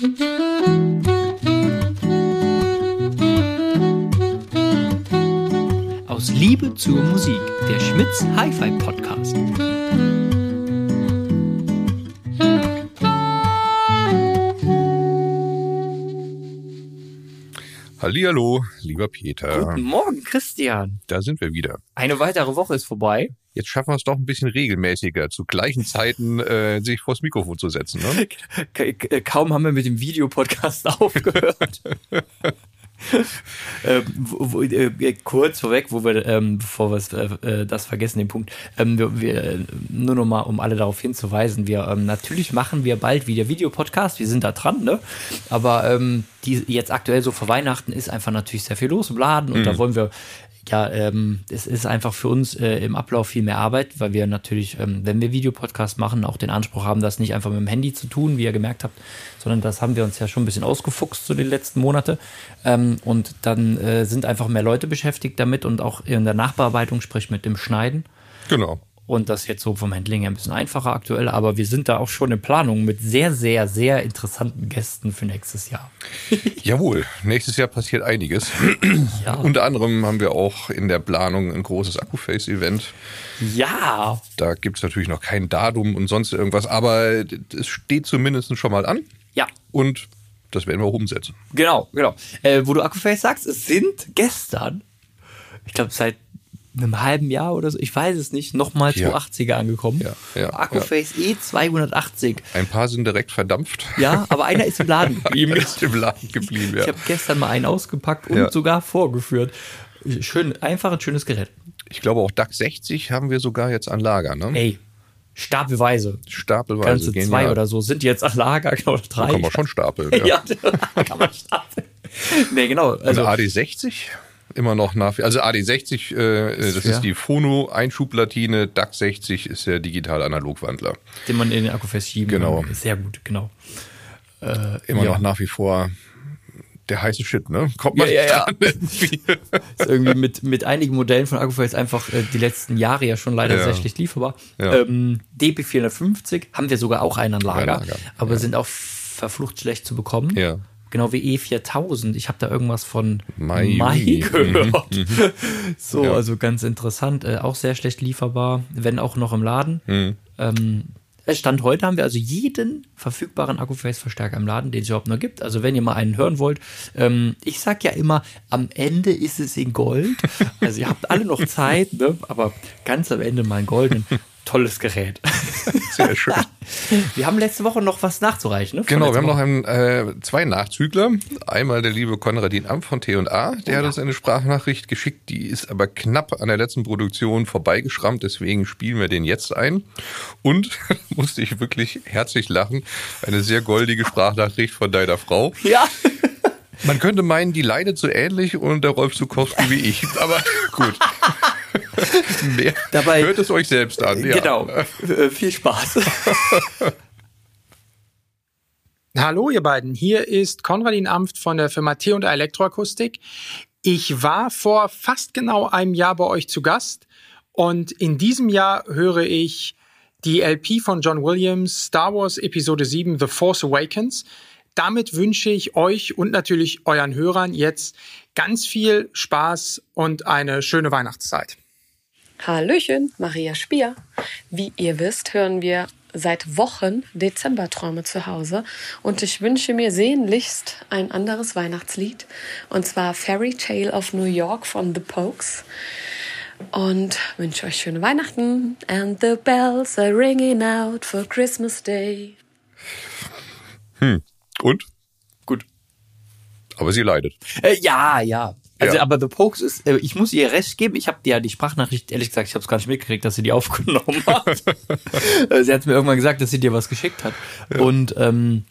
Aus Liebe zur Musik, der Schmitz Hi-Fi Podcast. Hallihallo, lieber Peter. Guten Morgen, Christian. Da sind wir wieder. Eine weitere Woche ist vorbei. Jetzt schaffen wir es doch ein bisschen regelmäßiger, zu gleichen Zeiten äh, sich vors Mikrofon zu setzen. Ne? Kaum haben wir mit dem Videopodcast aufgehört. ähm, wo, wo, äh, kurz vorweg, wo wir, ähm, bevor wir äh, das vergessen, den Punkt, ähm, wir, wir, nur noch mal, um alle darauf hinzuweisen, wir ähm, natürlich machen wir bald wieder Videopodcast, wir sind da dran, ne? Aber ähm, die jetzt aktuell so vor Weihnachten ist einfach natürlich sehr viel los im Laden und mhm. da wollen wir ja, ähm, es ist einfach für uns äh, im Ablauf viel mehr Arbeit, weil wir natürlich, ähm, wenn wir Videopodcast machen, auch den Anspruch haben, das nicht einfach mit dem Handy zu tun, wie ihr gemerkt habt, sondern das haben wir uns ja schon ein bisschen ausgefuchst so die letzten Monate. Ähm, und dann äh, sind einfach mehr Leute beschäftigt damit und auch in der Nachbearbeitung, sprich mit dem Schneiden. Genau. Und das jetzt so vom Handling her ein bisschen einfacher aktuell, aber wir sind da auch schon in Planung mit sehr, sehr, sehr interessanten Gästen für nächstes Jahr. Jawohl, nächstes Jahr passiert einiges. Ja. Unter anderem haben wir auch in der Planung ein großes Akkuface-Event. Ja. Da gibt es natürlich noch kein Datum und sonst irgendwas, aber es steht zumindest schon mal an. Ja. Und das werden wir auch umsetzen. Genau, genau. Äh, wo du Akkuface sagst, es sind gestern, ich glaube seit einem halben Jahr oder so, ich weiß es nicht, nochmal ja. 280er angekommen. Ja, ja, Akkuface ja. E280. Ein paar sind direkt verdampft. Ja, aber einer ist im Laden geblieben. ist im Laden geblieben, ja. Ich habe gestern mal einen ausgepackt und ja. sogar vorgeführt. Schön, einfach ein schönes Gerät. Ich glaube auch DAX 60 haben wir sogar jetzt an Lager, ne? Ey, stapelweise. Stapelweise. Ganze genial. zwei oder so sind jetzt an Lager, genau, drei. Da kann man schon stapeln. Ja, ja kann man stapeln. nee, genau. Also, und AD60? Immer noch nach. Also AD60, äh, das, das ist die Phono-Einschubplatine, DAC 60 ist der digital-analog-Wandler. Den man in den Akku festschieben genau. kann. Sehr gut, genau. Äh, immer ja. noch nach wie vor der heiße Shit, ne? Kommt man ja, ja, ja. Irgendwie. ist irgendwie mit, mit einigen Modellen von Akkuface einfach äh, die letzten Jahre ja schon leider ja. sehr schlecht lieferbar. Ja. Ähm, DP450 haben wir sogar auch einen Lager, Lager. aber sind auch verflucht schlecht zu bekommen. Ja. Genau wie E4000. Ich habe da irgendwas von Mai, Mai gehört. Mhm. so, ja. also ganz interessant. Äh, auch sehr schlecht lieferbar, wenn auch noch im Laden. Mhm. Ähm, Stand heute haben wir also jeden verfügbaren Akkuface-Verstärker im Laden, den es überhaupt noch gibt. Also wenn ihr mal einen hören wollt, ähm, ich sag ja immer, am Ende ist es in Gold. Also ihr habt alle noch Zeit, ne? aber ganz am Ende mal in Gold tolles Gerät. Sehr schön. Wir haben letzte Woche noch was nachzureichen. Ne? Genau, wir haben noch einen, äh, zwei Nachzügler. Einmal der liebe Konradin Amt von T&A, der oh, hat uns eine Sprachnachricht geschickt, die ist aber knapp an der letzten Produktion vorbeigeschrammt, deswegen spielen wir den jetzt ein. Und musste ich wirklich herzlich lachen, eine sehr goldige Sprachnachricht von deiner Frau. Ja. Man könnte meinen, die leidet so ähnlich unter Rolf Zukowski wie ich, aber gut. Mehr Dabei, hört es euch selbst an. Ja. Genau. Äh, viel Spaß. Hallo ihr beiden, hier ist Konradin Amft von der Firma T und Elektroakustik. Ich war vor fast genau einem Jahr bei euch zu Gast und in diesem Jahr höre ich die LP von John Williams, Star Wars Episode 7, The Force Awakens. Damit wünsche ich euch und natürlich euren Hörern jetzt ganz viel Spaß und eine schöne Weihnachtszeit. Hallöchen, Maria Spier. Wie ihr wisst, hören wir seit Wochen Dezemberträume zu Hause und ich wünsche mir sehnlichst ein anderes Weihnachtslied und zwar Fairy Tale of New York von The Pokes und wünsche euch schöne Weihnachten and the bells are ringing out for Christmas Day. Hm. Und? Gut. Aber sie leidet. Äh, ja, ja. Also, ja. aber The Pokes ist, äh, ich muss ihr recht geben, ich habe dir ja die Sprachnachricht, ehrlich gesagt, ich habe es gar nicht mitgekriegt, dass sie die aufgenommen hat. Äh, sie hat mir irgendwann gesagt, dass sie dir was geschickt hat. Ja. Und ähm,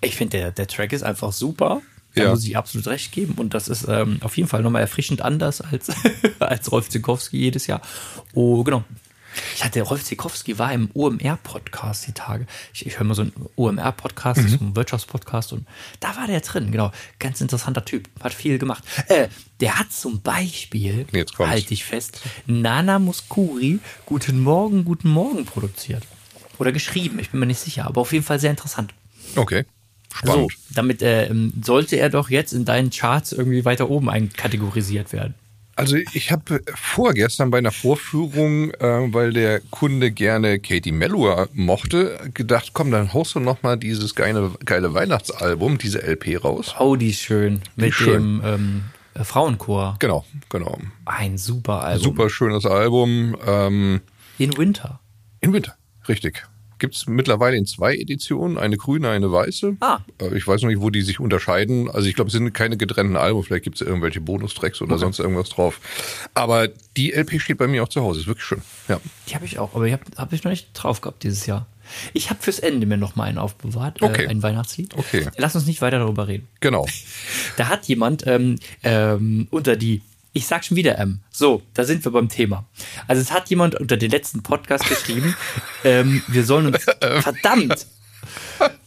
ich finde, der, der Track ist einfach super. Da ja. muss ich absolut recht geben. Und das ist ähm, auf jeden Fall nochmal erfrischend anders als, als Rolf Zinkowski jedes Jahr. Oh, genau. Ich hatte Rolf Zikowski war im OMR-Podcast die Tage. Ich, ich höre mal so einen OMR-Podcast, mhm. so einen Wirtschaftspodcast und da war der drin, genau. Ganz interessanter Typ, hat viel gemacht. Äh, der hat zum Beispiel, halte ich fest, Nana Muskuri Guten Morgen, Guten Morgen produziert. Oder geschrieben, ich bin mir nicht sicher, aber auf jeden Fall sehr interessant. Okay. spannend. So, damit äh, sollte er doch jetzt in deinen Charts irgendwie weiter oben einkategorisiert werden. Also ich habe vorgestern bei einer Vorführung, äh, weil der Kunde gerne Katie Melua mochte, gedacht, komm, dann haust du noch mal dieses geile, geile Weihnachtsalbum, diese LP raus. Oh, die ist schön. Mit schön. dem ähm, äh, Frauenchor. Genau, genau. Ein super Album. Super schönes Album. Ähm, In Winter. in Winter, richtig. Gibt's mittlerweile in zwei Editionen, eine grüne, eine weiße. Ah. Äh, Ich weiß noch nicht, wo die sich unterscheiden. Also ich glaube, es sind keine getrennten Alben, vielleicht gibt's irgendwelche Bonustracks oder sonst irgendwas drauf. Aber die LP steht bei mir auch zu Hause, ist wirklich schön. Ja. Die habe ich auch, aber ich habe hab ich noch nicht drauf gehabt dieses Jahr. Ich habe fürs Ende mir noch mal einen aufbewahrt, Okay. äh, ein Weihnachtslied. Okay. Lass uns nicht weiter darüber reden. Genau. Da hat jemand ähm, ähm, unter die, ich sag schon wieder M, so, da sind wir beim Thema. Also es hat jemand unter den letzten Podcast geschrieben, ähm, wir sollen uns, verdammt,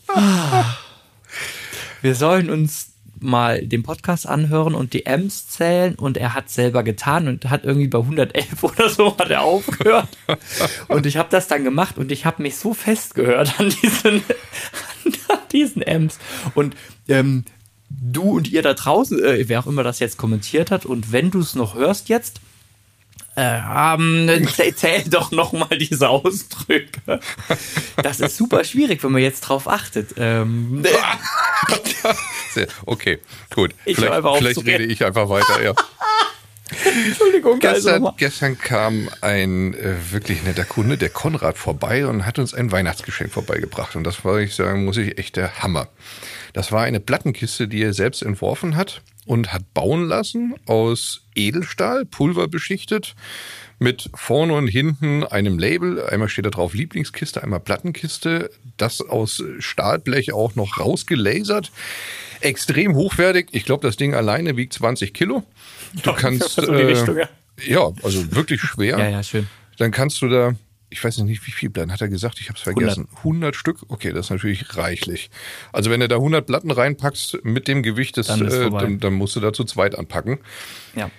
Ah. wir sollen uns mal den Podcast anhören und die M's zählen und er hat selber getan und hat irgendwie bei 111 oder so hat er aufgehört und ich habe das dann gemacht und ich habe mich so festgehört an diesen an diesen M's und ähm, du und ihr da draußen, äh, wer auch immer das jetzt kommentiert hat und wenn du es noch hörst jetzt äh, ähm, zähl, doch noch mal diese Ausdrücke. Das ist super schwierig, wenn man jetzt drauf achtet. Ähm, okay, gut. Ich vielleicht vielleicht rede ich einfach weiter. Ja. Entschuldigung, Gestern, gestern kam ein äh, wirklich netter Kunde, der Konrad, vorbei und hat uns ein Weihnachtsgeschenk vorbeigebracht. Und das war, ich sagen, muss ich echt der Hammer. Das war eine Plattenkiste, die er selbst entworfen hat und hat bauen lassen aus Edelstahl, pulverbeschichtet, mit vorne und hinten einem Label. Einmal steht da drauf Lieblingskiste, einmal Plattenkiste. Das aus Stahlblech auch noch rausgelasert. Extrem hochwertig. Ich glaube, das Ding alleine wiegt 20 Kilo. Du kannst. so die äh, Richtung, ja. ja, also wirklich schwer. Ja, ja, schön. Dann kannst du da, ich weiß nicht, wie viel Platten hat er gesagt, ich habe es vergessen. 100. Stück? Okay, das ist natürlich reichlich. Also wenn du da 100 Platten reinpackst mit dem Gewicht, des, Dann ist äh, dann, dann musst du da zu zweit anpacken. Ja.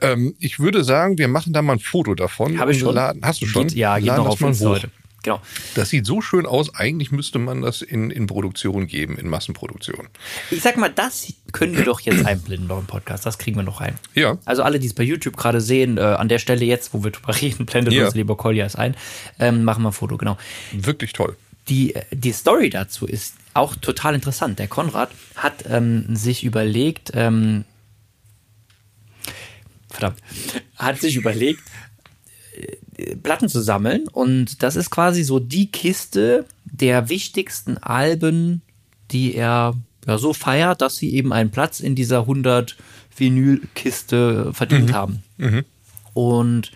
Ähm, ich würde sagen, wir machen da mal ein Foto davon. Habe ich schon. Laden, hast du schon? Geht, ja, geht Laden noch das auf mal Insta hoch. heute. Genau. Das sieht so schön aus. Eigentlich müsste man das in, in Produktion geben, in Massenproduktion. Ich sag mal, das können wir doch jetzt einblenden noch im Podcast. Das kriegen wir noch rein. Ja. Also alle, die es bei YouTube gerade sehen, äh, an der Stelle jetzt, wo wir drüber reden, blendet Ja. uns lieber Koljas ein. Ähm, machen wir ein Foto, genau. Wirklich toll. Die, die Story dazu ist auch total interessant. Der Konrad hat ähm, sich überlegt, ähm, verdammt, hat sich überlegt, Platten zu sammeln und das ist quasi so die Kiste der wichtigsten Alben, die er ja, so feiert, dass sie eben einen Platz in dieser 100 Vinylkiste verdient haben. Und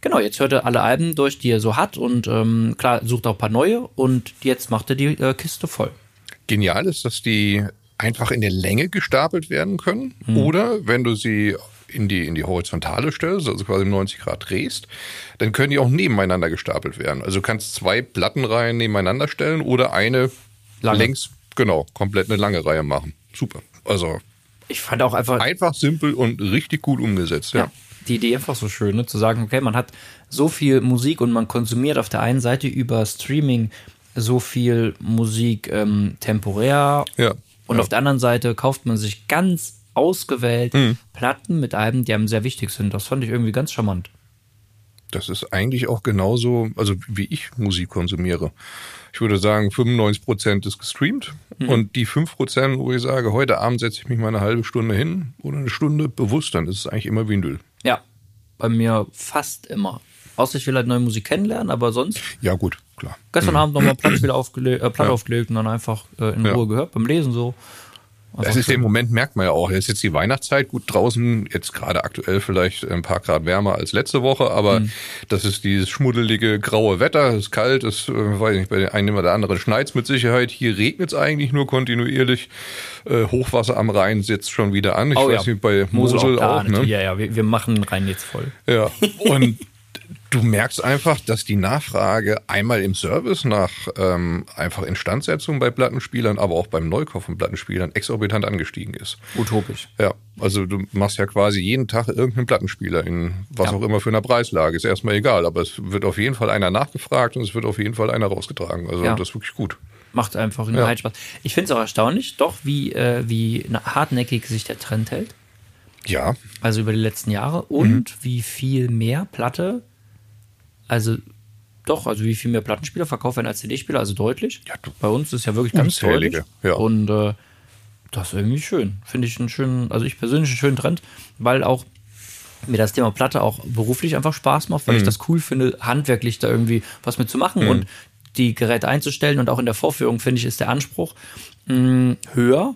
genau, jetzt hört er alle Alben durch, die er so hat und ähm, klar, sucht auch ein paar neue und jetzt macht er die äh, Kiste voll. Genial ist, dass die einfach in der Länge gestapelt werden können. Oder wenn du sie in die, in die Horizontale stellst, also quasi 90 Grad drehst, dann können die auch nebeneinander gestapelt werden. Also du kannst zwei Plattenreihen nebeneinander stellen oder eine Lange. längs, genau, komplett eine lange Reihe machen. Super. Also Ich fand auch einfach, einfach, simpel und richtig gut umgesetzt. Ja. ja, die Idee einfach so schön, ne? zu sagen, okay, man hat so viel Musik und man konsumiert auf der einen Seite über Streaming so viel Musik ähm, temporär Ja. und Ja. auf der anderen Seite kauft man sich ganz ausgewählt Mhm. Platten mit Alben, die einem sehr wichtig sind. Das fand ich irgendwie ganz charmant. Das ist eigentlich auch genauso, also wie ich Musik konsumiere. Ich würde sagen, 95 Prozent ist gestreamt und die 5 Prozent, wo ich sage, heute Abend setze ich mich mal eine halbe Stunde hin oder eine Stunde bewusst, dann ist es eigentlich immer Vinyl. Ja, bei mir fast immer. Außer ich will halt neue Musik kennenlernen, aber sonst Ja gut, klar. gestern Abend nochmal Platte, wieder aufgele äh, Platte Ja. aufgelegt und dann einfach äh, in Ja. Ruhe gehört, beim Lesen so. Das ist im Moment, merkt man ja auch, jetzt ist jetzt die Weihnachtszeit, gut draußen, jetzt gerade aktuell vielleicht ein paar Grad wärmer als letzte Woche, aber das ist dieses schmuddelige graue Wetter, es ist kalt, es, äh, weiß ich nicht, bei dem einen oder anderen schneit's mit Sicherheit, hier regnet es eigentlich nur kontinuierlich, äh, Hochwasser am Rhein sitzt schon wieder an, ich Oh weiß ja. nicht, bei Mosel, Mosel auch, ne? Ja, ja, wir, wir machen rein jetzt voll. Ja, und du merkst einfach, dass die Nachfrage einmal im Service nach ähm, einfach Instandsetzung bei Plattenspielern, aber auch beim Neukauf von Plattenspielern exorbitant angestiegen ist. Utopisch. Ja, also du machst ja quasi jeden Tag irgendeinen Plattenspieler in was Ja. auch immer für eine Preislage. Ist erstmal egal, aber es wird auf jeden Fall einer nachgefragt und es wird auf jeden Fall einer rausgetragen. Also Ja. das ist wirklich gut. Macht einfach einen ja. Spaß. Ich finde es auch erstaunlich, doch, wie, äh, wie hartnäckig sich der Trend hält. Ja. Also über die letzten Jahre. Und mhm. wie viel mehr Platte, also doch, also wie viel mehr Plattenspieler verkauft werden als CD-Spieler, also deutlich. Ja, Bei uns ist ja wirklich ganz deutlich. Ja. Und äh, das ist irgendwie schön. Finde ich einen schönen, also ich persönlich einen schönen Trend, weil auch mir das Thema Platte auch beruflich einfach Spaß macht, weil mhm. ich das cool finde, handwerklich da irgendwie was mitzumachen mhm. und die Geräte einzustellen und auch in der Vorführung finde ich ist der Anspruch mh, mm, höher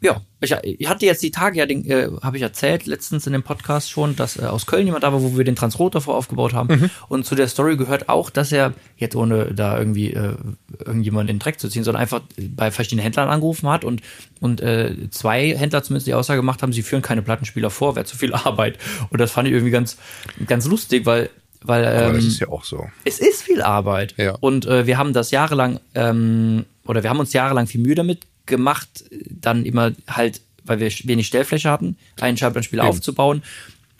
ja, ich, ich, hatte jetzt die Tage ja, äh, habe ich erzählt letztens in dem Podcast schon, dass äh, aus Köln jemand da war, wo wir den Transrotor vor aufgebaut haben. Mhm. Und zu der Story gehört auch, dass er jetzt ohne da irgendwie äh, irgendjemanden in den Dreck zu ziehen, sondern einfach bei verschiedenen Händlern angerufen hat und und äh, zwei Händler zumindest die Aussage gemacht haben, sie führen keine Plattenspieler vor, wäre zu viel Arbeit. Und das fand ich irgendwie ganz ganz lustig, weil weil ähm, Aber das ist ja auch so. Es ist viel Arbeit. Ja. Und äh, wir haben das jahrelang ähm, oder wir haben uns jahrelang viel Mühe damit gemacht, dann immer halt, weil wir wenig Stellfläche hatten, einen Schallplattenspieler ja. aufzubauen.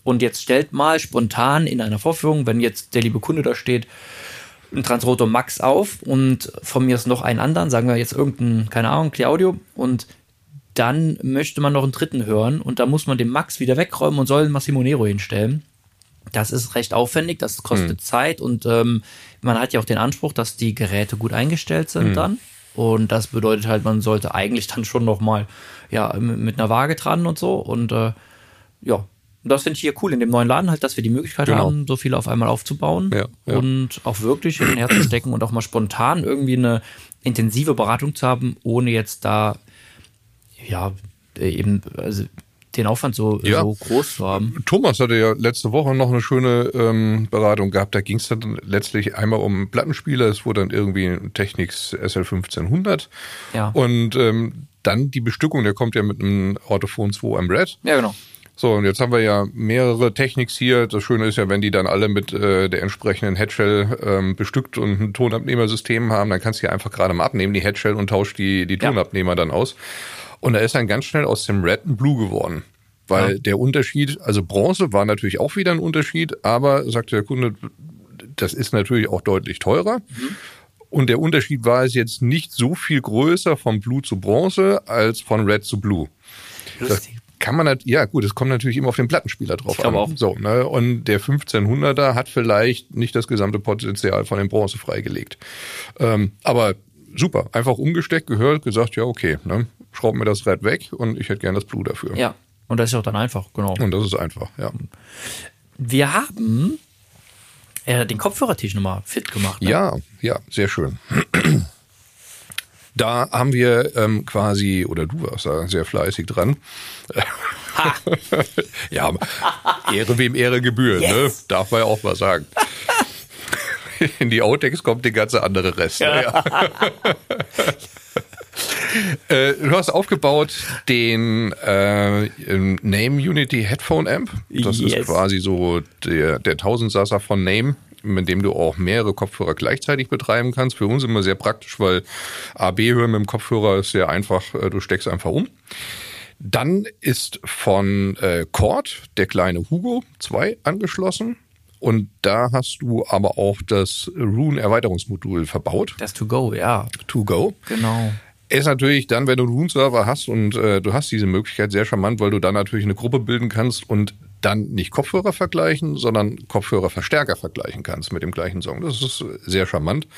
Und jetzt stellt mal spontan in einer Vorführung, wenn jetzt der liebe Kunde da steht, ein Transrotor Max auf und von mir ist noch einen anderen, sagen wir jetzt irgendein, keine Ahnung, Clear und dann möchte man noch einen dritten hören und da muss man den Max wieder wegräumen und soll einen Massimo Nero hinstellen. Das ist recht aufwendig, das kostet hm. Zeit und ähm, man hat ja auch den Anspruch, dass die Geräte gut eingestellt sind hm. dann. Und das bedeutet halt, man sollte eigentlich dann schon noch mal ja mit einer Waage dran und so. Und äh, ja, das finde ich hier cool in dem neuen Laden halt, dass wir die Möglichkeit genau. haben, so viel auf einmal aufzubauen ja, ja. und auch wirklich in Herz zu stecken und auch mal spontan irgendwie eine intensive Beratung zu haben, ohne jetzt da ja eben also den Aufwand so, ja. so groß zu haben. Thomas hatte ja letzte Woche noch eine schöne ähm, Beratung gehabt. Da ging es dann letztlich einmal um Plattenspieler. Es wurde dann irgendwie ein Technics SL1500. Ja. Und ähm, dann die Bestückung, der kommt ja mit einem Autophon 2 am Red. Ja, genau. So, und jetzt haben wir ja mehrere Techniks hier. Das Schöne ist ja, wenn die dann alle mit äh, der entsprechenden Headshell ähm, bestückt und ein Tonabnehmersystem haben, dann kannst du ja einfach gerade mal abnehmen, die Headshell, und tauscht die, die Tonabnehmer ja. dann aus. Und da ist dann ganz schnell aus dem Red ein Blue geworden. Weil ja. der Unterschied, also Bronze war natürlich auch wieder ein Unterschied, aber sagte der Kunde, das ist natürlich auch deutlich teurer. Mhm. Und der Unterschied war es jetzt nicht so viel größer von Blue zu Bronze als von Red zu Blue. Lustig. Das kann man halt, ja gut, es kommt natürlich immer auf den Plattenspieler drauf ich an. Auch. So, ne? Und der 1500er hat vielleicht nicht das gesamte Potenzial von dem Bronze freigelegt. Ähm, aber super, einfach umgesteckt, gehört, gesagt, ja okay, ne? Schraub mir das Red weg und ich hätte gern das Blue dafür. Ja, und das ist auch dann einfach, genau. Und das ist einfach, ja. Wir haben äh, den Kopfhörertisch nochmal fit gemacht. Ne? Ja, ja, sehr schön. Da haben wir ähm, quasi, oder du warst da sehr fleißig dran. Ha. ja, Ehre wem Ehre gebührt, ne? yes. ne? Darf man ja auch mal sagen. In die Outtakes kommt der ganze andere Rest. Ja. Ja. Äh, du hast aufgebaut den äh, Name Unity Headphone Amp. Das yes. ist quasi so der, der Tausendsasser von Name mit dem du auch mehrere Kopfhörer gleichzeitig betreiben kannst. Für uns immer sehr praktisch, weil AB hören mit dem Kopfhörer ist sehr einfach, äh, du steckst einfach um. Dann ist von äh, Cord der kleine Hugo 2 angeschlossen. Und da hast du aber auch das Rune-Erweiterungsmodul verbaut. Das To Go, ja. To Go. Genau. Ist natürlich dann, wenn du einen Rune-Server hast und äh, du hast diese Möglichkeit sehr charmant, weil du dann natürlich eine Gruppe bilden kannst und dann nicht Kopfhörer vergleichen, sondern Kopfhörerverstärker vergleichen kannst mit dem gleichen Song. Das ist sehr charmant.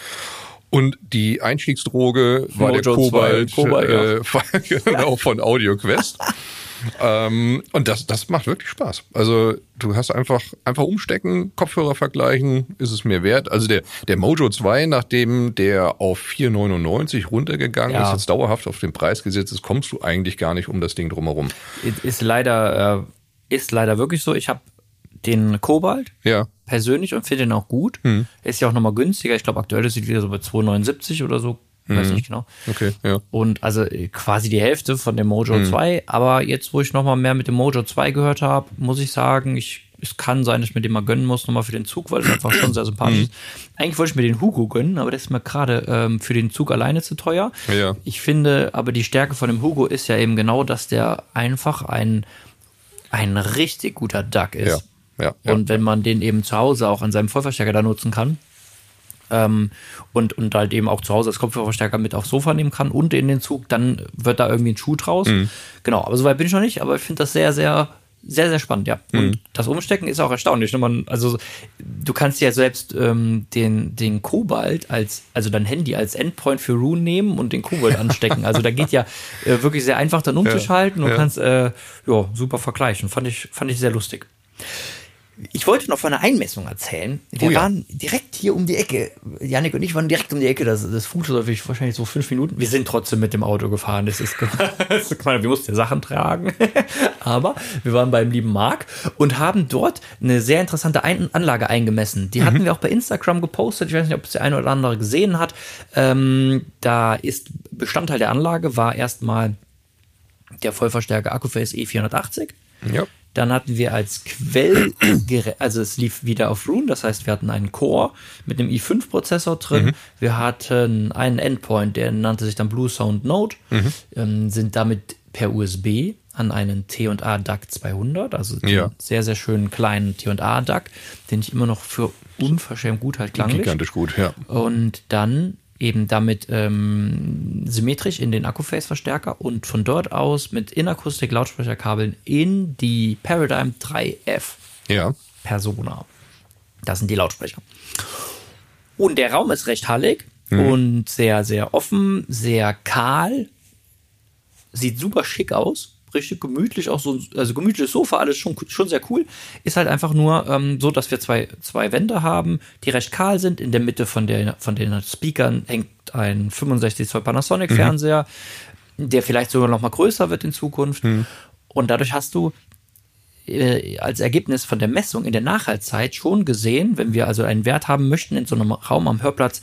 Und die Einstiegsdroge war Mojo der Kobalt, Kobalt äh, genau, von AudioQuest. ähm, und das, das macht wirklich Spaß. Also du hast einfach, einfach umstecken, Kopfhörer vergleichen, ist es mir wert. Also der, der Mojo 2, nachdem der auf 4,99 runtergegangen ja. ist, jetzt dauerhaft auf den Preis gesetzt ist, kommst du eigentlich gar nicht um das Ding drumherum. Ist leider, äh, ist leider wirklich so. Ich habe den Kobalt ja. persönlich und finde den auch gut. Hm. Ist ja auch nochmal günstiger. Ich glaube, aktuell ist es wieder so bei 2,79 oder so Mhm. Weiß nicht genau. Okay, ja. Und also äh, quasi die Hälfte von dem Mojo mhm. 2. Aber jetzt, wo ich nochmal mehr mit dem Mojo 2 gehört habe, muss ich sagen, ich, es kann sein, dass ich mir den mal gönnen muss, nochmal für den Zug, weil es einfach schon sehr sympathisch mhm. ist. Eigentlich wollte ich mir den Hugo gönnen, aber der ist mir gerade ähm, für den Zug alleine zu teuer. Ja. Ich finde, aber die Stärke von dem Hugo ist ja eben genau, dass der einfach ein, ein richtig guter Duck ist. Ja. Ja, ja, und wenn man den eben zu Hause auch an seinem Vollverstärker da nutzen kann, ähm, und, und halt eben auch zu Hause als Kopfhörerverstärker mit aufs Sofa nehmen kann und in den Zug, dann wird da irgendwie ein Schuh draus. Mhm. Genau, aber soweit bin ich noch nicht, aber ich finde das sehr, sehr sehr, sehr spannend, ja. Und mhm. das Umstecken ist auch erstaunlich. Ne? Man, also du kannst ja selbst ähm, den, den Kobalt als, also dein Handy als Endpoint für Rune nehmen und den Kobalt anstecken. Also da geht ja äh, wirklich sehr einfach dann umzuschalten ja, und ja. kannst äh, ja, super vergleichen. Fand ich, fand ich sehr lustig. Ich wollte noch von einer Einmessung erzählen. Wir oh ja. waren direkt hier um die Ecke. Janik und ich waren direkt um die Ecke. Das, das ich wahrscheinlich so fünf Minuten. Wir sind trotzdem mit dem Auto gefahren. Das ist, das ist wir mussten Sachen tragen. Aber wir waren beim lieben Marc und haben dort eine sehr interessante Ein Anlage eingemessen. Die mhm. hatten wir auch bei Instagram gepostet. Ich weiß nicht, ob es der eine oder andere gesehen hat. Ähm, da ist Bestandteil der Anlage war erstmal der Vollverstärker Akkuface E480. Ja. Dann hatten wir als Quell, also es lief wieder auf Rune, das heißt, wir hatten einen Core mit einem i5-Prozessor drin. Mhm. Wir hatten einen Endpoint, der nannte sich dann Blue Sound Node, mhm. ähm, sind damit per USB an einen T&A DAC 200, also ja. einen sehr, sehr schönen kleinen T&A DAC, den ich immer noch für unverschämt gut halt klanglich. Gigantisch gut, ja. Und dann eben damit ähm, symmetrisch in den Akkuface-Verstärker und von dort aus mit Inakustik-Lautsprecherkabeln in die Paradigm 3F ja. Persona. Das sind die Lautsprecher. Und der Raum ist recht hallig mhm. und sehr, sehr offen, sehr kahl. Sieht super schick aus richtig gemütlich, auch so, also gemütliches Sofa, alles schon, schon sehr cool. Ist halt einfach nur ähm, so, dass wir zwei, zwei Wände haben, die recht kahl sind. In der Mitte von, der, von den Speakern hängt ein 65 Zoll Panasonic-Fernseher, mhm. der vielleicht sogar noch mal größer wird in Zukunft. Mhm. Und dadurch hast du äh, als Ergebnis von der Messung in der Nachhaltzeit schon gesehen, wenn wir also einen Wert haben möchten in so einem Raum am Hörplatz,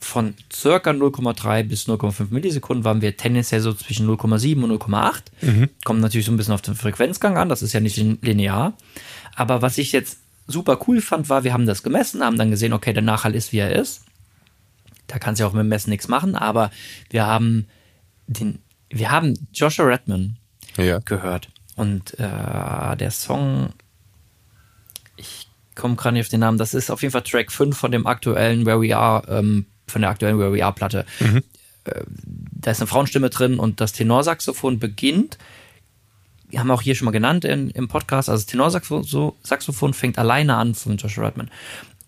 von circa 0,3 bis 0,5 Millisekunden waren wir tendenziell so zwischen 0,7 und 0,8. Mhm. Kommt natürlich so ein bisschen auf den Frequenzgang an, das ist ja nicht linear. Aber was ich jetzt super cool fand, war, wir haben das gemessen, haben dann gesehen, okay, der Nachhall ist, wie er ist. Da kannst du ja auch mit dem Messen nichts machen, aber wir haben den, wir haben Joshua Redman ja. gehört. Und äh, der Song, ich komme gerade nicht auf den Namen, das ist auf jeden Fall Track 5 von dem aktuellen Where We Are ähm, von der aktuellen Where We Are Platte. Mhm. Äh, da ist eine Frauenstimme drin und das Tenorsaxophon beginnt. Wir haben auch hier schon mal genannt in, im Podcast, also das Tenorsaxophon fängt alleine an von Joshua Redman.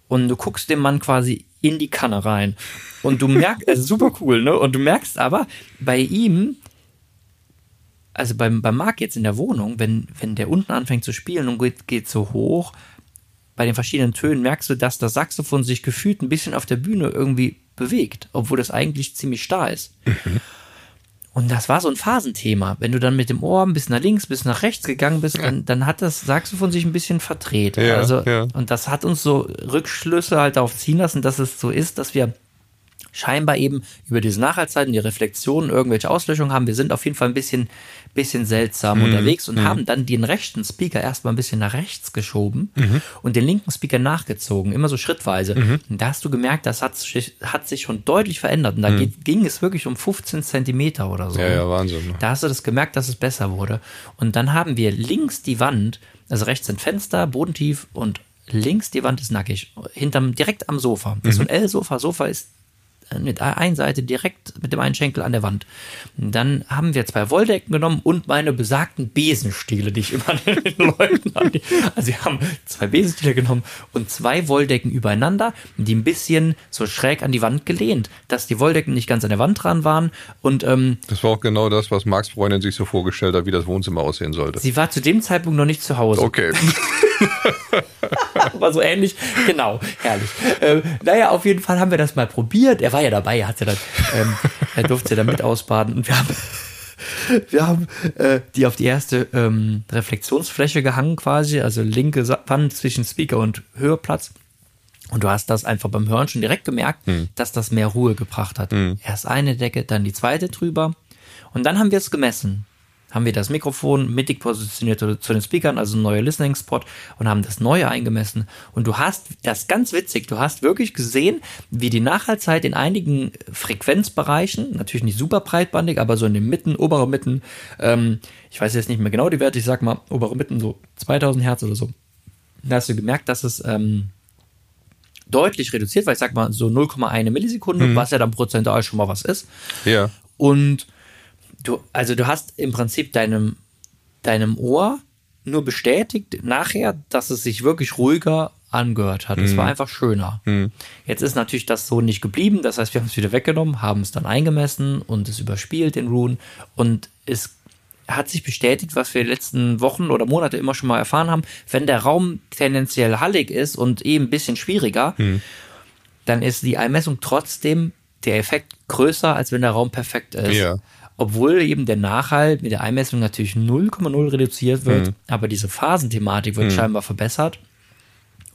Und du guckst dem Mann quasi in die Kanne rein. Und du merkst, es ist super cool, ne? Und du merkst aber bei ihm, also beim, beim Marc jetzt in der Wohnung, wenn, wenn der unten anfängt zu spielen und geht, geht so hoch, bei den verschiedenen Tönen merkst du, dass das Saxophon sich gefühlt ein bisschen auf der Bühne irgendwie bewegt, obwohl das eigentlich ziemlich starr ist. Mhm. Und das war so ein Phasenthema. Wenn du dann mit dem Ohr ein bisschen nach links, bis nach rechts gegangen bist, dann, dann hat das Saxophon sich ein bisschen verdreht. Ja, also, ja. Und das hat uns so Rückschlüsse halt darauf ziehen lassen, dass es so ist, dass wir scheinbar eben über diese Nachhaltszeiten, die Reflexionen, irgendwelche Auslöschungen haben. Wir sind auf jeden Fall ein bisschen, bisschen seltsam mhm. unterwegs und mhm. haben dann den rechten Speaker erstmal ein bisschen nach rechts geschoben mhm. und den linken Speaker nachgezogen, immer so schrittweise. Mhm. Und da hast du gemerkt, das hat, hat sich schon deutlich verändert. Und da mhm. geht, ging es wirklich um 15 Zentimeter oder so. Ja, ja, Wahnsinn. Da hast du das gemerkt, dass es besser wurde. Und dann haben wir links die Wand, also rechts sind Fenster, bodentief und links die Wand ist nackig, hinterm, direkt am Sofa. Das ist so ein mhm. L-Sofa. Sofa ist mit einer Seite direkt mit dem einen Schenkel an der Wand. dann haben wir zwei Wolldecken genommen und meine besagten Besenstiele, die ich immer den Leuten an Also wir haben zwei Besenstiele genommen und zwei Wolldecken übereinander, die ein bisschen so schräg an die Wand gelehnt, dass die Wolldecken nicht ganz an der Wand dran waren. Und ähm, das war auch genau das, was Marks Freundin sich so vorgestellt hat, wie das Wohnzimmer aussehen sollte. Sie war zu dem Zeitpunkt noch nicht zu Hause. Okay. war so ähnlich. Genau, herrlich. Ähm, naja, auf jeden Fall haben wir das mal probiert. Er war ja dabei, er ja dann, ähm, er durfte ja dann mit ausbaden und wir haben wir haben äh, die auf die erste ähm, Reflexionsfläche gehangen quasi, also linke Wand zwischen Speaker und Hörplatz. Und du hast das einfach beim Hören schon direkt gemerkt, hm. dass das mehr Ruhe gebracht hat. Hm. Erst eine Decke, dann die zweite drüber. Und dann haben wir es gemessen haben wir das Mikrofon mittig positioniert zu den Speakern, also ein neuer Listening-Spot und haben das neue eingemessen. Und du hast, das ist ganz witzig, du hast wirklich gesehen, wie die Nachhaltzeit in einigen Frequenzbereichen, natürlich nicht super breitbandig, aber so in den Mitten, obere Mitten, ähm, ich weiß jetzt nicht mehr genau die Werte, ich sag mal obere Mitten so 2000 Hertz oder so. Da hast du gemerkt, dass es ähm, deutlich reduziert, weil ich sag mal so 0,1 Millisekunde, mhm. was ja dann prozentual schon mal was ist. Ja. Und du, also du hast im Prinzip deinem, deinem Ohr nur bestätigt nachher, dass es sich wirklich ruhiger angehört hat. Es war einfach schöner. Mhm. Jetzt ist natürlich das so nicht geblieben. Das heißt, wir haben es wieder weggenommen, haben es dann eingemessen und es überspielt den Rune und es hat sich bestätigt, was wir letzten Wochen oder Monate immer schon mal erfahren haben. Wenn der Raum tendenziell hallig ist und eben ein bisschen schwieriger, dann ist die Einmessung trotzdem der Effekt größer, als wenn der Raum perfekt ist. Ja. Obwohl eben der Nachhall mit der Einmessung natürlich 0,0 reduziert wird, aber diese Phasenthematik wird scheinbar verbessert.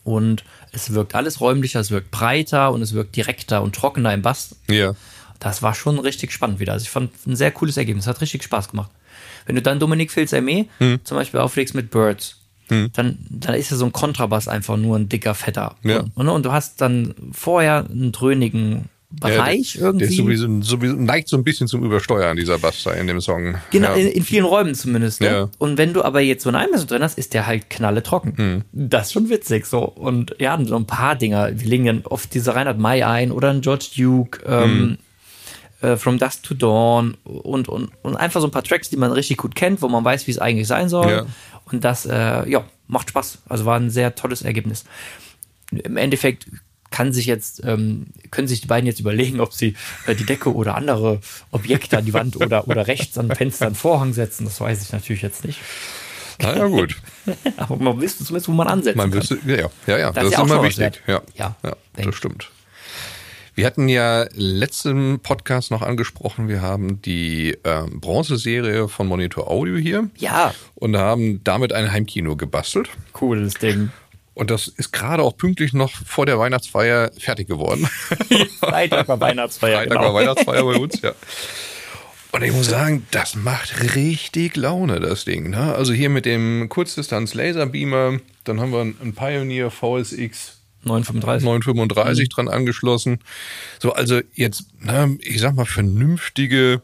Und es wirkt alles räumlicher, es wirkt breiter und es wirkt direkter und trockener im Bass. Ja. Das war schon richtig spannend wieder. Also ich fand ein sehr cooles Ergebnis. Hat richtig Spaß gemacht. Wenn du dann Dominik Filz Aimee zum Beispiel auflegst mit Birds, dann, dann ist ja so ein Kontrabass einfach nur ein dicker, fetter. Ja. Und, und du hast dann vorher einen dröhnigen Bereich der, Der ist irgendwie. sowieso, sowieso, neigt so ein bisschen zum Übersteuern, dieser da in dem Song. Genau, Ja. in, in vielen Räumen zumindest. Ne? Ja. Und wenn du aber jetzt so eine Einmessung drin hast, ist der halt knalle trocken. Hm. Das ist schon witzig so. Und ja, so ein paar Dinger. Wir legen dann oft diese Reinhard May ein oder ein George Duke, ähm, Hm. äh, From Dusk to Dawn und, und, und einfach so ein paar Tracks, die man richtig gut kennt, wo man weiß, wie es eigentlich sein soll. Ja. Und das, äh, ja, macht Spaß. Also war ein sehr tolles Ergebnis. Im Endeffekt kann sich jetzt, ähm, können sich die beiden jetzt überlegen, ob sie äh, die Decke oder andere Objekte an die Wand oder, oder rechts an Fenster einen Vorhang setzen. Das weiß ich natürlich jetzt nicht. Na ja, gut. Aber man wüsste zumindest, wo man ansetzen Man kann. wüsste, ja, ja, ja, ja. Das Das, ist ist ja auch immer wichtig. Ja, Ja, ja, das stimmt. Wir hatten ja letzten Podcast noch angesprochen, wir haben die ähm, Bronze-Serie von Monitor Audio hier Ja, und haben damit ein Heimkino gebastelt. cooles Ding. Und das ist gerade auch pünktlich noch vor der Weihnachtsfeier fertig geworden. Freitag war Weihnachtsfeier. Freitag genau. war Weihnachtsfeier bei uns, ja. Und ich muss sagen, das macht richtig Laune, das Ding. Ne? Also hier mit dem Kurzdistanz-Laserbeamer, dann haben wir einen Pioneer VSX 935. 935 dran angeschlossen. So, also jetzt, ne, ich sag mal, vernünftige,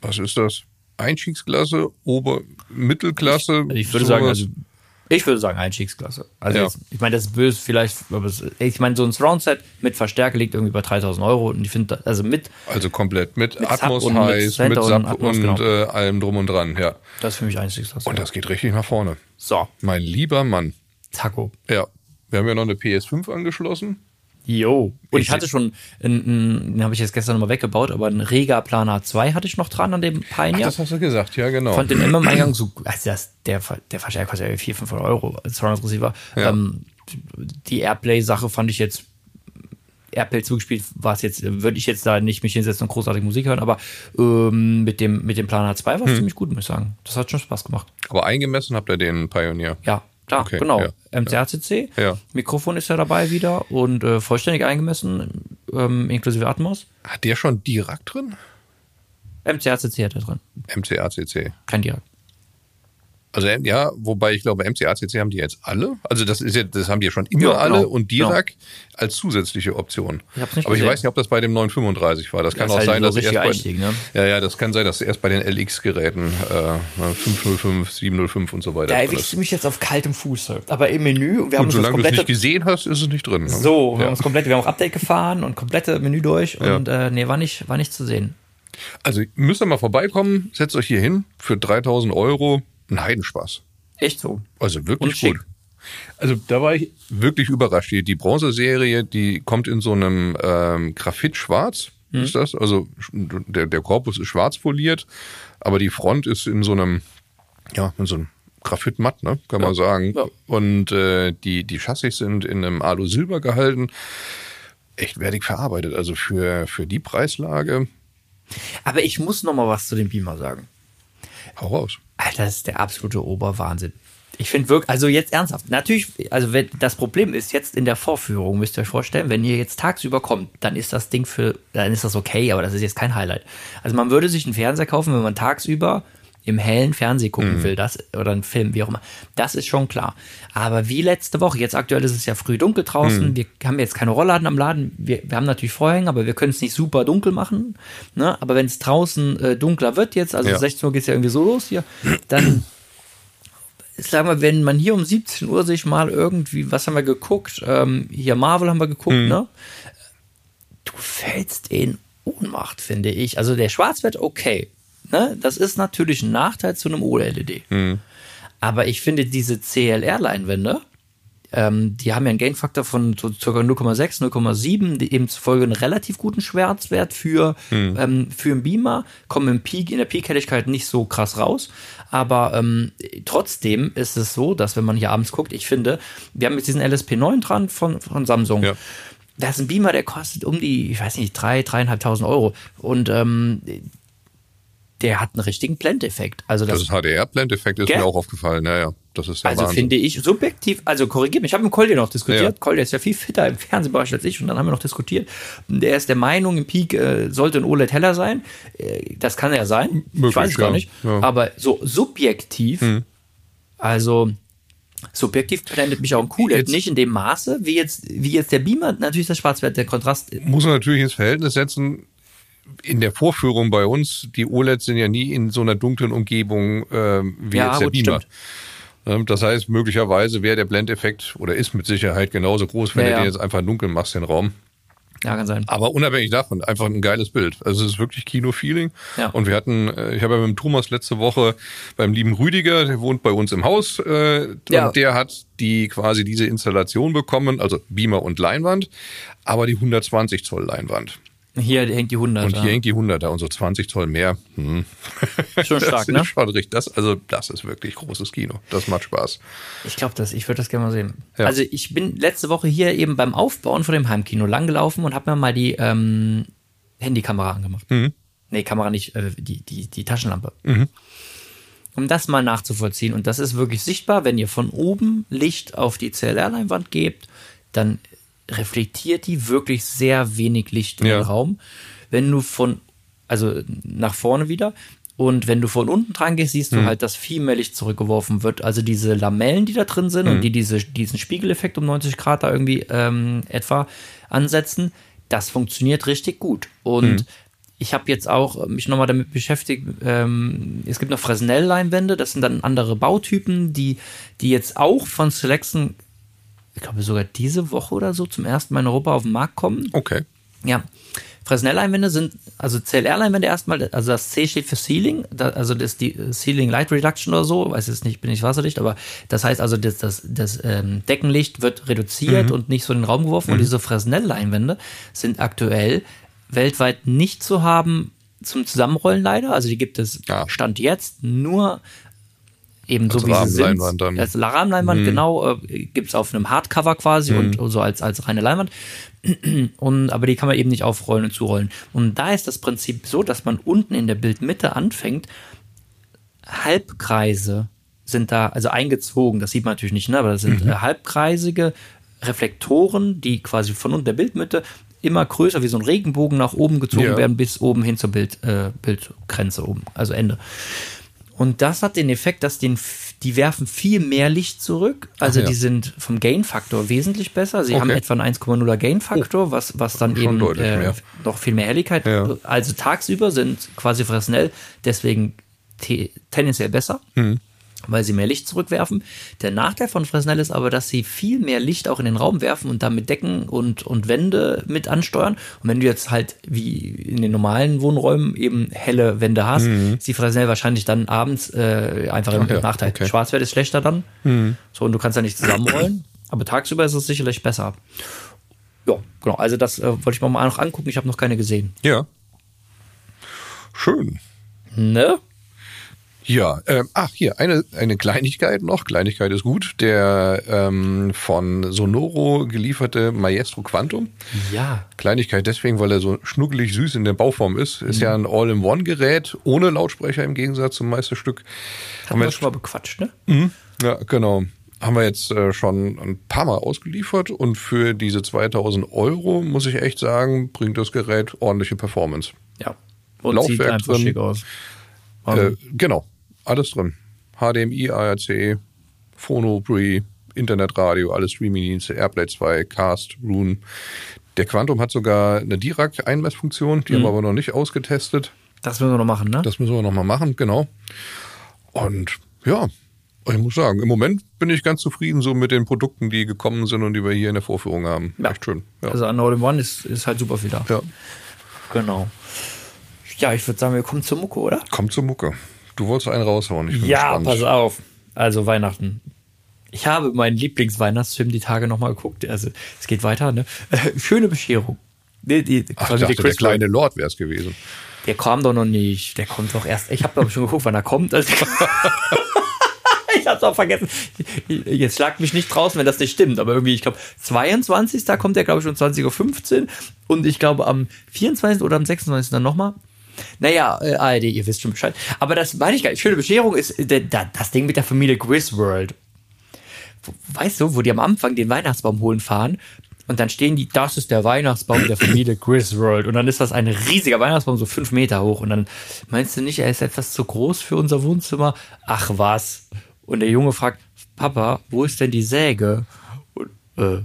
was ist das? Einstiegsklasse, Ober-, Mittelklasse. Also ich würde sagen, sowas. also ich würde sagen Einstiegsklasse. Also Ja. jetzt, ich meine, das ist böse vielleicht, aber es, ich meine, so ein Surround-Set mit Verstärker liegt irgendwie bei 3000 Euro und ich finde, also mit, also komplett mit, Mit Atmos Sub und mit mit und Sub Atmos, und genau. äh, allem drum und dran, ja. das ist für mich Einstiegsklasse. Und das geht richtig nach vorne. so, Mein lieber Mann. Taco. Ja. Wir haben ja noch eine PS5 angeschlossen. Jo. Und ich hatte schon, einen, den habe ich jetzt gestern nochmal weggebaut, aber einen Rega Planer 2 hatte ich noch dran an dem Ach, Pioneer. das hast du gesagt, ja, genau. fand den immer im Eingang so, also das, der, der Verstärker kostet ja 400, 500 Euro als Surround Receiver. Ja. Ähm, die Airplay-Sache fand ich jetzt, Airplay zugespielt war es jetzt, würde ich jetzt da nicht mich hinsetzen und großartig Musik hören, aber ähm, mit, dem, mit dem Planer 2 Hm. war es ziemlich gut, muss ich sagen. Das hat schon Spaß gemacht. Aber eingemessen habt ihr den Pioneer. Ja, klar, Okay, genau. ja, MCACC, Ja. Mikrofon ist ja dabei wieder und äh, vollständig eingemessen, ähm, inklusive Atmos. Hat der schon Dirac drin? MCACC hat er drin, MCACC. kein Direkt. Also ja, wobei ich glaube, MCACC haben die jetzt alle. Also das ist ja, das haben die ja schon immer Ja, genau, alle und Dirac als zusätzliche Option. Ich Aber ich gesehen. weiß nicht, ob das bei dem 935 war. Das kann ist auch halt sein, so dass erst bei, Einstieg, ne? ja, ja, das kann sein, dass erst bei den LX-Geräten äh, 505, 705 und so weiter. Da erwischst du mich jetzt auf kaltem Fuße. Aber im Menü, wir haben Und das solange du es komplette nicht gesehen hast, ist es nicht drin. Ne? So, wir Ja. haben uns komplett, wir haben auch Update gefahren und komplette Menü durch Ja. und äh, nee, war nicht, war nicht zu sehen. Also müsst ihr mal vorbeikommen, setzt euch hier hin für 3000 Euro. Ein Heidenspaß. Echt so. Also wirklich gut. Also da war ich wirklich überrascht. Die, die Bronze-Serie, die kommt in so einem ähm, Graphit-Schwarz, Mhm. ist das. Also der, der Korpus ist schwarz foliert, aber die Front ist in so einem, ja, in so einem Graphit-Matt, ne, kann man sagen. ja. Und äh, die, die Chassis sind in einem Alu-Silber gehalten. Echt wertig verarbeitet. Also für, für die Preislage, Aber ich muss noch mal was zu dem Beamer sagen. Hau raus. Alter, das ist der absolute Oberwahnsinn. Ich finde wirklich, also jetzt ernsthaft, natürlich, also wenn, das Problem ist jetzt in der Vorführung, müsst ihr euch vorstellen, wenn ihr jetzt tagsüber kommt, dann ist das Ding für, dann ist das okay, aber das ist jetzt kein Highlight. Also man würde sich einen Fernseher kaufen, wenn man tagsüber im hellen Fernsehen gucken will, das oder einen Film, wie auch immer. Das ist schon klar. Aber wie letzte Woche, jetzt aktuell ist es ja früh dunkel draußen, wir haben jetzt keine Rollladen am Laden, wir, wir haben natürlich Vorhänge, aber wir können es nicht super dunkel machen. Ne? Aber wenn es draußen äh, dunkler wird jetzt, also Ja. 16 Uhr geht es ja irgendwie so los hier, dann sagen wir, wenn man hier um 17 Uhr sich mal irgendwie, was haben wir geguckt? Ähm, hier Marvel haben wir geguckt, mhm. ne? Du fällst in Ohnmacht, finde ich. Also der Schwarzwert, okay. Ne? Das ist natürlich ein Nachteil zu einem OLED. Mhm. Aber ich finde diese CLR-Leinwände, ähm, die haben ja einen Gain-Faktor von so ca. 0,6, 0,7, eben zufolge einen relativ guten Schwarzwert für, mhm. ähm, für einen Beamer, kommen im Peak, in der Peak-Helligkeit nicht so krass raus. Aber ähm, trotzdem ist es so, dass wenn man hier abends guckt, ich finde, wir haben jetzt diesen LSP9 dran von, von Samsung. Ja. Da ist ein Beamer, der kostet um die, ich weiß nicht, drei, dreieinhalbtausend Euro. Und ähm, der hat einen richtigen Blendeffekt. Also das, das HDR-Blendeffekt ist Gell? mir auch aufgefallen. Naja, das ist ja Also Wahnsinn. finde ich subjektiv, also korrigiert mich, ich habe mit Kolja noch diskutiert. Ja. Kolja ist ja viel fitter im Fernsehbereich als ich und dann haben wir noch diskutiert. Der ist der Meinung, im Peak äh, sollte ein OLED heller sein. Äh, das kann ja sein. Möglich, ich weiß es gar nicht. Ja. Aber so subjektiv, hm. also subjektiv blendet mich auch ein QLED jetzt, nicht in dem Maße, wie jetzt, wie jetzt der Beamer natürlich das Schwarzwert, der Kontrast. Muss man natürlich ins Verhältnis setzen in der Vorführung bei uns, die OLEDs sind ja nie in so einer dunklen Umgebung äh, wie ja, jetzt der gut, Beamer. Stimmt. Das heißt, möglicherweise wäre der Blendeffekt oder ist mit Sicherheit genauso groß, wenn ja, du den jetzt einfach dunkel machst, den Raum. Ja, kann sein. Aber unabhängig davon, einfach ein geiles Bild. Also es ist wirklich Kino-Feeling. Ja. Und wir hatten, äh, ich habe ja mit dem Thomas letzte Woche beim lieben Rüdiger, der wohnt bei uns im Haus, äh, ja. und der hat die quasi diese Installation bekommen, also Beamer und Leinwand, aber die 120 Zoll Leinwand. Hier hängt die 100. Und hier hängt die 100 da und so 20 Zoll mehr. Hm. Schon stark, ne? Schon richtig. Das, also, das ist wirklich großes Kino. Das macht Spaß. Ich glaube, das, ich würde das gerne mal sehen. Ja. Also, ich bin letzte Woche hier eben beim Aufbauen von dem Heimkino langgelaufen und habe mir mal die ähm, Handykamera angemacht. Mhm. Nee, Kamera nicht, äh, die, die, die Taschenlampe. Mhm. Um das mal nachzuvollziehen. Und das ist wirklich sichtbar, wenn ihr von oben Licht auf die CLR-Leinwand gebt, dann reflektiert die wirklich sehr wenig Licht in ja. den Raum. Wenn du von, also nach vorne wieder, und wenn du von unten dran gehst, siehst du mhm. halt, dass viel mehr Licht zurückgeworfen wird. Also diese Lamellen, die da drin sind mhm. und die diese, diesen Spiegeleffekt um 90 Grad da irgendwie ähm, etwa ansetzen, das funktioniert richtig gut. Und mhm. ich habe jetzt auch mich nochmal damit beschäftigt, ähm, es gibt noch Fresnel-Leinwände, das sind dann andere Bautypen, die, die jetzt auch von Selection ich glaube sogar diese Woche oder so zum ersten Mal in Europa auf den Markt kommen. Okay. Ja. Fresnel-Leinwände sind, also CLR-Leinwände erstmal, also das C steht für Ceiling, also das ist die Ceiling Light Reduction oder so, weiß jetzt nicht, bin ich Wasserlicht, aber das heißt also, das, das, das ähm, Deckenlicht wird reduziert mhm. und nicht so in den Raum geworfen. Mhm. Und diese Fresnel-Leinwände sind aktuell weltweit nicht zu haben zum Zusammenrollen leider. Also die gibt es ja. Stand jetzt nur eben so wie sie sind. Dann. Als Rahmenleinwand, mhm. genau, äh, gibt es auf einem Hardcover quasi mhm. und so als, als reine Leinwand. Und, aber die kann man eben nicht aufrollen und zurollen. Und da ist das Prinzip so, dass man unten in der Bildmitte anfängt, Halbkreise sind da, also eingezogen, das sieht man natürlich nicht, ne? aber das sind mhm. Äh, halbkreisige Reflektoren, die quasi von unten der Bildmitte immer größer wie so ein Regenbogen nach oben gezogen ja. werden, bis oben hin zur Bild, äh, Bildgrenze oben, also Ende. Und das hat den Effekt, dass den, die werfen viel mehr Licht zurück. Also ja. die sind vom Gain-Faktor wesentlich besser. Sie okay. haben etwa einen 1,0er Gain-Faktor, oh. was, was dann Schon eben äh, noch viel mehr Helligkeit. Ja. Also tagsüber sind quasi Fresnel deswegen tendenziell besser. Hm weil sie mehr Licht zurückwerfen. Der Nachteil von Fresnel ist aber, dass sie viel mehr Licht auch in den Raum werfen und damit Decken und, und Wände mit ansteuern. Und wenn du jetzt halt wie in den normalen Wohnräumen eben helle Wände hast, mhm. ist die Fresnel wahrscheinlich dann abends äh, einfach im ja, Nachteil. Okay. Schwarzwert ist schlechter dann. Mhm. So, und du kannst ja nicht zusammenrollen. aber tagsüber ist es sicherlich besser. Ja, genau. Also das äh, wollte ich mir mal noch angucken. Ich habe noch keine gesehen. Ja. Schön. Ne? Ja, ähm, ach hier, eine, eine Kleinigkeit noch, Kleinigkeit ist gut, der ähm, von Sonoro gelieferte Maestro Quantum. Ja. Kleinigkeit deswegen, weil er so schnuggelig süß in der Bauform ist. Ist mhm. ja ein All-in-One-Gerät, ohne Lautsprecher im Gegensatz zum Meisterstück. Haben, Haben wir schon mal bequatscht, ne? Mhm. Ja, genau. Haben wir jetzt äh, schon ein paar Mal ausgeliefert und für diese 2000 Euro, muss ich echt sagen, bringt das Gerät ordentliche Performance. Ja. Und Laufwerk sieht einfach drin. schick aus. Äh, genau alles drin. HDMI, ARC, Phono, Brie, Internetradio, alle Streaming-Dienste, Airplay 2, Cast, Rune. Der Quantum hat sogar eine Dirac-Einmessfunktion, die mhm. haben wir aber noch nicht ausgetestet. Das müssen wir noch machen, ne? Das müssen wir noch mal machen, genau. Und ja, Ich muss sagen, im Moment bin ich ganz zufrieden so mit den Produkten, die gekommen sind und die wir hier in der Vorführung haben. Ja. Echt schön. Ja. Also an All in One ist, ist halt super viel da. ja. Genau. Ja, ich würde sagen, wir kommen zur Mucke, oder? Kommt zur Mucke. Du wolltest einen raushauen. Ich bin Ja, gespannt. pass auf. Also Weihnachten. Ich habe meinen Lieblingsweihnachtsfilm die Tage nochmal geguckt. Also es geht weiter, ne? Schöne Bescherung. Die, die, Ach, ich dachte, der kleine Lord wäre es gewesen. Der kam doch noch nicht. Der kommt doch erst. Ich habe glaube ich schon geguckt, wann er kommt. Also, ich hab's auch vergessen. Jetzt schlagt mich nicht draußen, wenn das nicht stimmt. Aber irgendwie, ich glaube, 22. Da kommt der, glaube ich, um 20.15 Uhr. Und ich glaube, am 24. oder am 26. dann nochmal. Naja, äh, ARD, ihr wisst schon Bescheid. Aber das meine ich gar nicht. Schöne Bescherung ist äh, das Ding mit der Familie Griswold. Wo- Weißt du, wo die am Anfang den Weihnachtsbaum holen fahren und dann stehen die, das ist der Weihnachtsbaum der Familie Griswold und dann ist das ein riesiger Weihnachtsbaum, so fünf Meter hoch und dann meinst du nicht, er ist etwas zu groß für unser Wohnzimmer? Ach was. Und der Junge fragt, Papa, wo ist denn die Säge? Und, äh,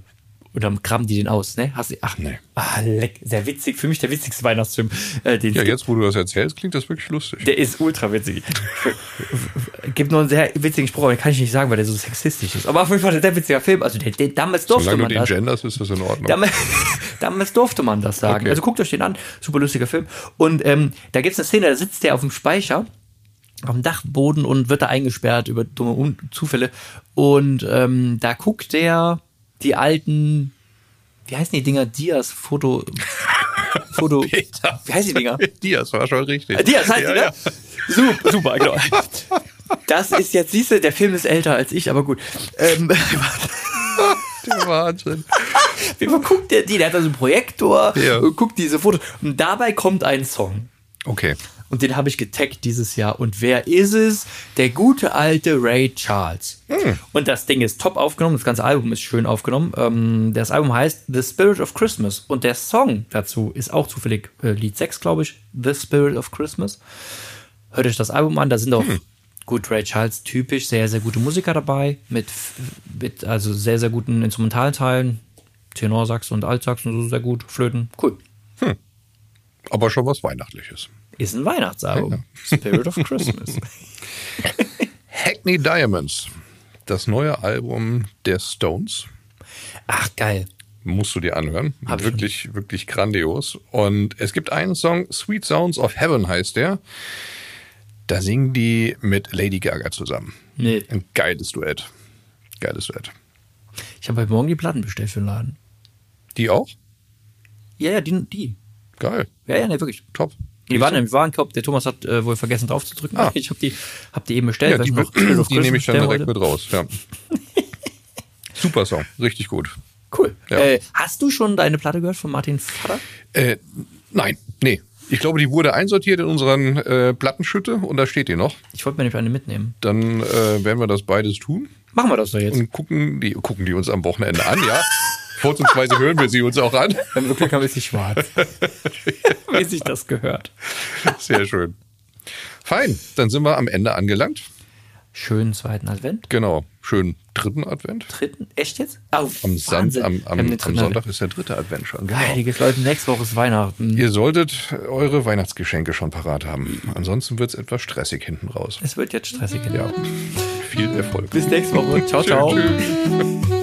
und dann kramen die den aus, ne? Hast du, ach, Nee. Ah, leck, sehr witzig, für mich der witzigste Weihnachtsfilm, äh, Ja, jetzt, wo du das erzählst, klingt das wirklich lustig. Der ist ultra witzig. Gibt nur einen sehr witzigen Spruch, aber den kann ich nicht sagen, weil der so sexistisch ist. Aber auf jeden Fall ein sehr witziger Film. Also der, der, damals durfte Solange du man den das. genders, ist das in Ordnung. Damals, damals durfte man das sagen. Okay. Also guckt euch den an. Super lustiger Film. Und ähm, da gibt es eine Szene, da sitzt der auf dem Speicher auf dem Dachboden und wird da eingesperrt über dumme Zufälle. Und ähm, da guckt der die alten, wie heißen die Dinger? Dias Foto. Foto. Peter. Wie heißen die Dinger? Dias war schon richtig. Äh, Diaz heißt ja, die, ne? ja. Super, super, genau. Das ist jetzt, siehst du, der Film ist älter als ich, aber gut. Ähm, Der Wahnsinn. wie guckt der die? Der hat also einen Projektor Ja. und guckt diese Fotos. Und dabei kommt ein Song. Okay. Und den habe ich getaggt dieses Jahr. Und wer ist es? Der gute alte Ray Charles. Und das Ding ist top aufgenommen. Das ganze Album ist schön aufgenommen. Ähm, das Album heißt The Spirit of Christmas. Und der Song dazu ist auch zufällig äh, Lied 6, glaube ich. The Spirit of Christmas. Hört euch das Album an. Da sind auch gut Ray Charles typisch sehr, sehr gute Musiker dabei. Mit, mit also sehr, sehr guten Instrumentalteilen. Tenorsax und Altsax und so sehr gut. Flöten. Cool. Aber schon was Weihnachtliches. Ist ein Weihnachtsalbum. Spirit of Christmas. Hackney Diamonds. Das neue Album der Stones. Ach, geil. Musst du dir anhören. Hab ich wirklich, wirklich grandios. Und es gibt einen Song, Sweet Sounds of Heaven heißt der. Da singen die mit Lady Gaga zusammen. Nee. Ein geiles Duett. Geiles Duett. Ich habe heute Morgen die Platten bestellt für den Laden. Die auch? Ja, ja, die. die. Geil. Ja, ja, nee, wirklich. Top. Die waren im Warenkorb. Der Thomas hat äh, wohl vergessen drauf zu drücken. Ah. Ich habe die, hab die eben bestellt. Ja, die, noch die nehme ich dann direkt bestellen mit raus. Ja. Super Song. Richtig gut. Cool. Ja. Äh, hast du schon deine Platte gehört von Martin Vater? Äh, nein, nee. Ich glaube, die wurde einsortiert in unseren äh, Plattenschütte und da steht die noch. Ich wollte mir nämlich eine mitnehmen. Dann äh, werden wir das beides tun Machen wir das doch jetzt. und gucken die, gucken die uns am Wochenende an, ja. Vorzugsweise hören wir sie uns auch an. Wenn wir Glück haben, ist sie schwarz. Wie sich das gehört. Sehr schön. Fein, dann sind wir am Ende angelangt. Schönen zweiten Advent. Genau, schönen dritten Advent. Dritten? Echt jetzt? Oh, Am, San Wahnsinn. am, am, am Sonntag ist der dritte Advent schon. Genau. Heiliges Leute, nächste Woche ist Weihnachten. Ihr solltet eure Weihnachtsgeschenke schon parat haben. Ansonsten wird es etwas stressig hinten raus. Es wird jetzt stressig. Ja, viel Erfolg. Bis nächste Woche. Ciao, ciao. tschö.